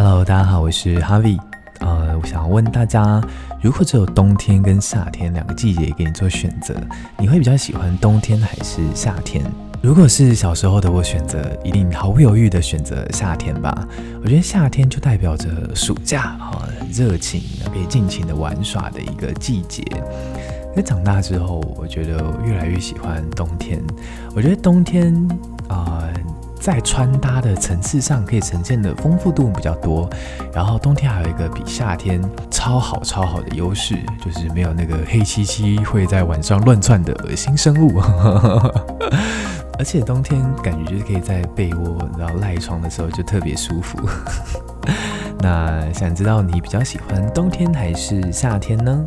Hello，大家好，我是哈维。呃，我想问大家，如果只有冬天跟夏天两个季节给你做选择，你会比较喜欢冬天还是夏天？如果是小时候的我选择，一定毫不犹豫的选择夏天吧。我觉得夏天就代表着暑假哈，热情可以尽情的玩耍的一个季节。那长大之后，我觉得越来越喜欢冬天。我觉得冬天。在穿搭的层次上，可以呈现的丰富度比较多。然后冬天还有一个比夏天超好超好的优势，就是没有那个黑漆漆会在晚上乱窜的恶心生物。而且冬天感觉就是可以在被窝然后赖床的时候就特别舒服。那想知道你比较喜欢冬天还是夏天呢？